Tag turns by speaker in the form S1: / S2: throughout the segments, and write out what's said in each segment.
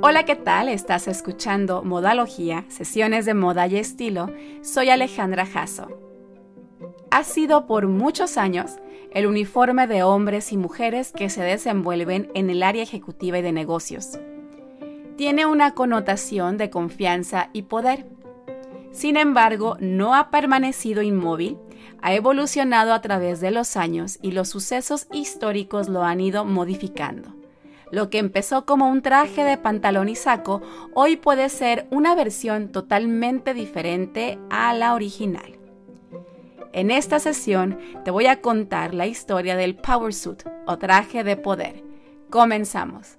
S1: Hola, ¿qué tal? Estás escuchando Modalogía, sesiones de moda y estilo. Soy Alejandra Jasso. Ha sido por muchos años el uniforme de hombres y mujeres que se desenvuelven en el área ejecutiva y de negocios. Tiene una connotación de confianza y poder. Sin embargo, no ha permanecido inmóvil, ha evolucionado a través de los años y los sucesos históricos lo han ido modificando. Lo que empezó como un traje de pantalón y saco, hoy puede ser una versión totalmente diferente a la original. En esta sesión te voy a contar la historia del Power Suit o traje de poder. Comenzamos.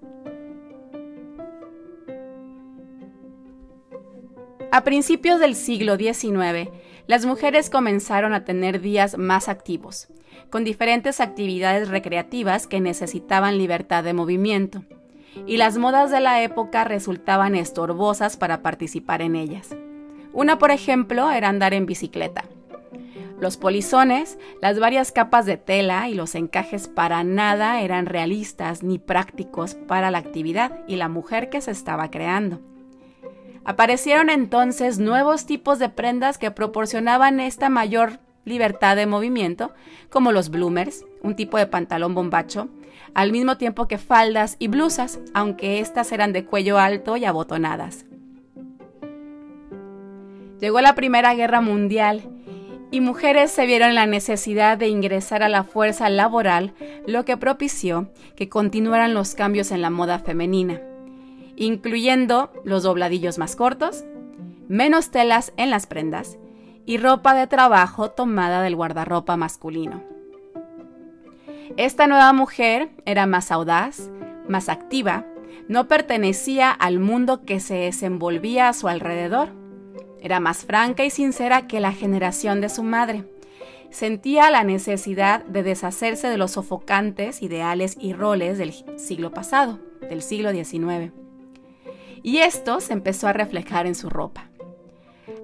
S1: A principios del siglo XIX, las mujeres comenzaron a tener días más activos con diferentes actividades recreativas que necesitaban libertad de movimiento, y las modas de la época resultaban estorbosas para participar en ellas. Una, por ejemplo, era andar en bicicleta. Los polizones, las varias capas de tela y los encajes para nada eran realistas ni prácticos para la actividad y la mujer que se estaba creando. Aparecieron entonces nuevos tipos de prendas que proporcionaban esta mayor libertad de movimiento, como los bloomers, un tipo de pantalón bombacho, al mismo tiempo que faldas y blusas, aunque éstas eran de cuello alto y abotonadas. Llegó la Primera Guerra Mundial y mujeres se vieron la necesidad de ingresar a la fuerza laboral, lo que propició que continuaran los cambios en la moda femenina, incluyendo los dobladillos más cortos, menos telas en las prendas y ropa de trabajo tomada del guardarropa masculino. Esta nueva mujer era más audaz, más activa, no pertenecía al mundo que se desenvolvía a su alrededor. Era más franca y sincera que la generación de su madre. Sentía la necesidad de deshacerse de los sofocantes ideales y roles del siglo pasado, del siglo XIX. Y esto se empezó a reflejar en su ropa.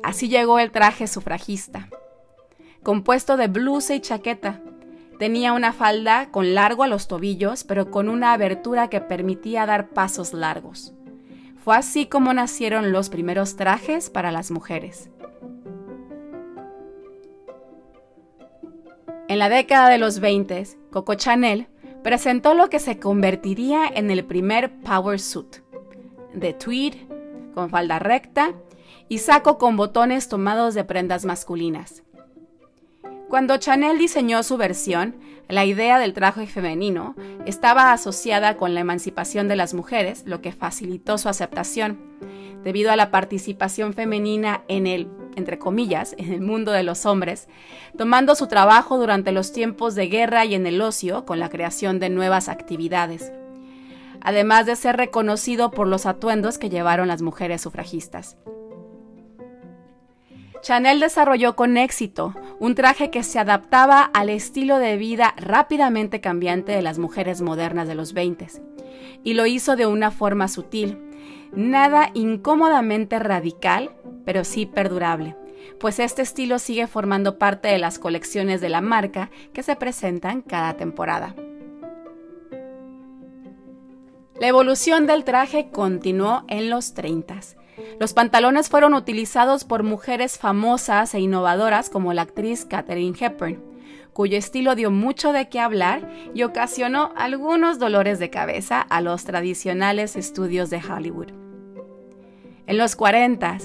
S1: Así llegó el traje sufragista. Compuesto de blusa y chaqueta, tenía una falda con largo a los tobillos, pero con una abertura que permitía dar pasos largos. Fue así como nacieron los primeros trajes para las mujeres. En la década de los 20, Coco Chanel presentó lo que se convertiría en el primer power suit, de tweed, con falda recta y saco con botones tomados de prendas masculinas. Cuando Chanel diseñó su versión, la idea del traje femenino estaba asociada con la emancipación de las mujeres, lo que facilitó su aceptación, debido a la participación femenina en el, entre comillas, en el mundo de los hombres, tomando su trabajo durante los tiempos de guerra y en el ocio con la creación de nuevas actividades, además de ser reconocido por los atuendos que llevaron las mujeres sufragistas. Chanel desarrolló con éxito un traje que se adaptaba al estilo de vida rápidamente cambiante de las mujeres modernas de los 20 y lo hizo de una forma sutil, nada incómodamente radical, pero sí perdurable, pues este estilo sigue formando parte de las colecciones de la marca que se presentan cada temporada. La evolución del traje continuó en los 30 los pantalones fueron utilizados por mujeres famosas e innovadoras como la actriz Katherine Hepburn, cuyo estilo dio mucho de qué hablar y ocasionó algunos dolores de cabeza a los tradicionales estudios de Hollywood. En los 40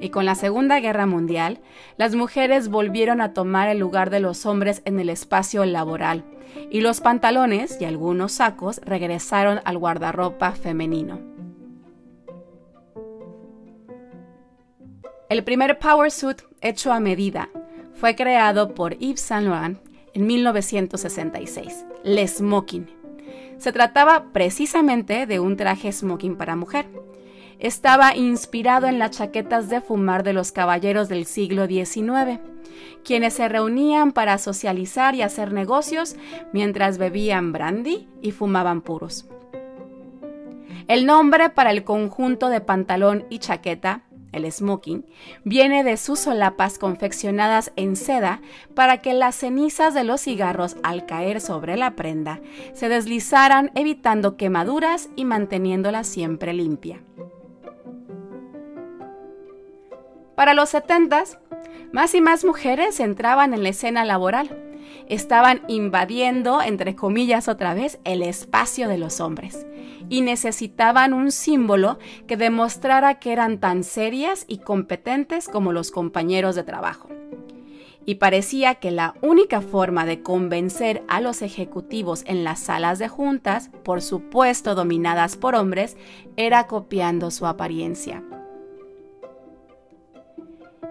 S1: y con la Segunda Guerra Mundial, las mujeres volvieron a tomar el lugar de los hombres en el espacio laboral y los pantalones y algunos sacos regresaron al guardarropa femenino. El primer power suit hecho a medida fue creado por Yves Saint Laurent en 1966, el smoking. Se trataba precisamente de un traje smoking para mujer. Estaba inspirado en las chaquetas de fumar de los caballeros del siglo XIX, quienes se reunían para socializar y hacer negocios mientras bebían brandy y fumaban puros. El nombre para el conjunto de pantalón y chaqueta el smoking, viene de sus solapas confeccionadas en seda para que las cenizas de los cigarros al caer sobre la prenda se deslizaran evitando quemaduras y manteniéndola siempre limpia. Para los 70 más y más mujeres entraban en la escena laboral. Estaban invadiendo, entre comillas otra vez, el espacio de los hombres y necesitaban un símbolo que demostrara que eran tan serias y competentes como los compañeros de trabajo. Y parecía que la única forma de convencer a los ejecutivos en las salas de juntas, por supuesto dominadas por hombres, era copiando su apariencia.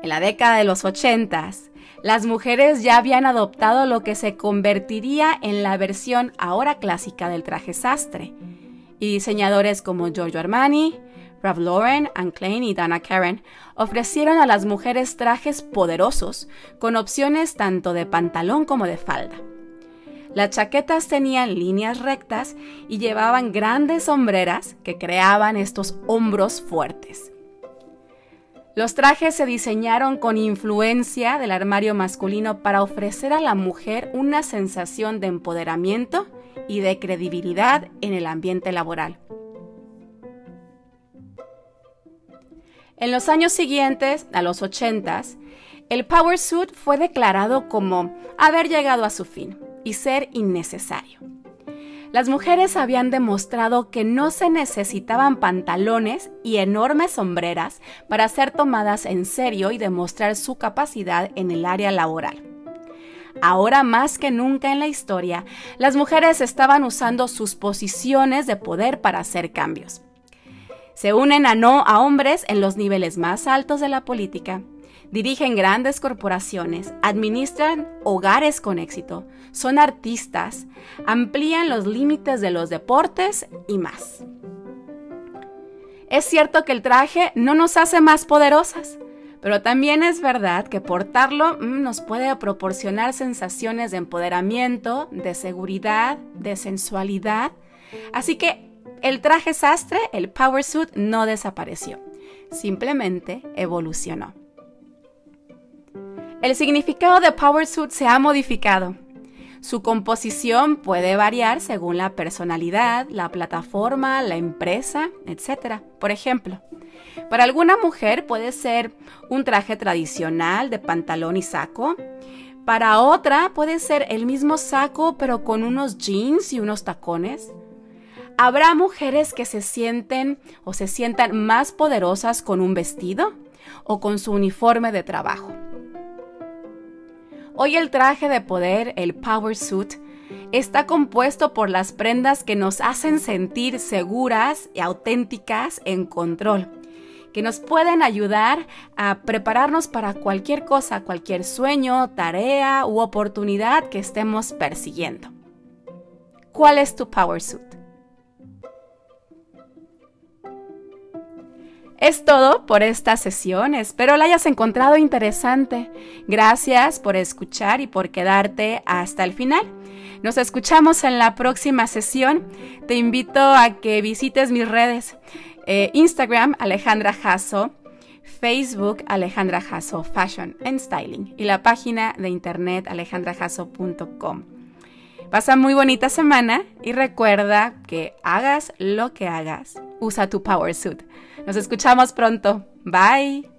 S1: En la década de los ochentas, las mujeres ya habían adoptado lo que se convertiría en la versión ahora clásica del traje sastre, y diseñadores como Giorgio Armani, Ralph Lauren, Anne Klein y Dana Karen ofrecieron a las mujeres trajes poderosos con opciones tanto de pantalón como de falda. Las chaquetas tenían líneas rectas y llevaban grandes sombreras que creaban estos hombros fuertes. Los trajes se diseñaron con influencia del armario masculino para ofrecer a la mujer una sensación de empoderamiento y de credibilidad en el ambiente laboral. En los años siguientes, a los 80, el Power Suit fue declarado como haber llegado a su fin y ser innecesario. Las mujeres habían demostrado que no se necesitaban pantalones y enormes sombreras para ser tomadas en serio y demostrar su capacidad en el área laboral. Ahora más que nunca en la historia, las mujeres estaban usando sus posiciones de poder para hacer cambios. Se unen a no a hombres en los niveles más altos de la política, dirigen grandes corporaciones, administran hogares con éxito, son artistas, amplían los límites de los deportes y más. Es cierto que el traje no nos hace más poderosas, pero también es verdad que portarlo mm, nos puede proporcionar sensaciones de empoderamiento, de seguridad, de sensualidad. Así que el traje sastre, el power suit, no desapareció, simplemente evolucionó. El significado de power suit se ha modificado. Su composición puede variar según la personalidad, la plataforma, la empresa, etc. Por ejemplo, para alguna mujer puede ser un traje tradicional de pantalón y saco. Para otra puede ser el mismo saco pero con unos jeans y unos tacones. Habrá mujeres que se sienten o se sientan más poderosas con un vestido o con su uniforme de trabajo. Hoy el traje de poder, el power suit, está compuesto por las prendas que nos hacen sentir seguras y auténticas en control que nos pueden ayudar a prepararnos para cualquier cosa, cualquier sueño, tarea u oportunidad que estemos persiguiendo. ¿Cuál es tu Power Suit? Es todo por esta sesión. Espero la hayas encontrado interesante. Gracias por escuchar y por quedarte hasta el final. Nos escuchamos en la próxima sesión. Te invito a que visites mis redes. Eh, Instagram, Alejandra Jasso. Facebook, Alejandra Jasso Fashion and Styling. Y la página de internet, alejandrajasso.com. Pasa muy bonita semana y recuerda que hagas lo que hagas, usa tu Power Suit. Nos escuchamos pronto. Bye.